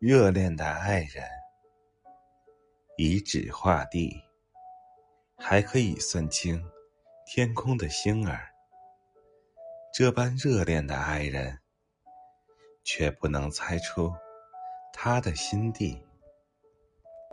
热恋的爱人以纸画地还可以算清天空的星儿。这般热恋的爱人却不能猜出他的心地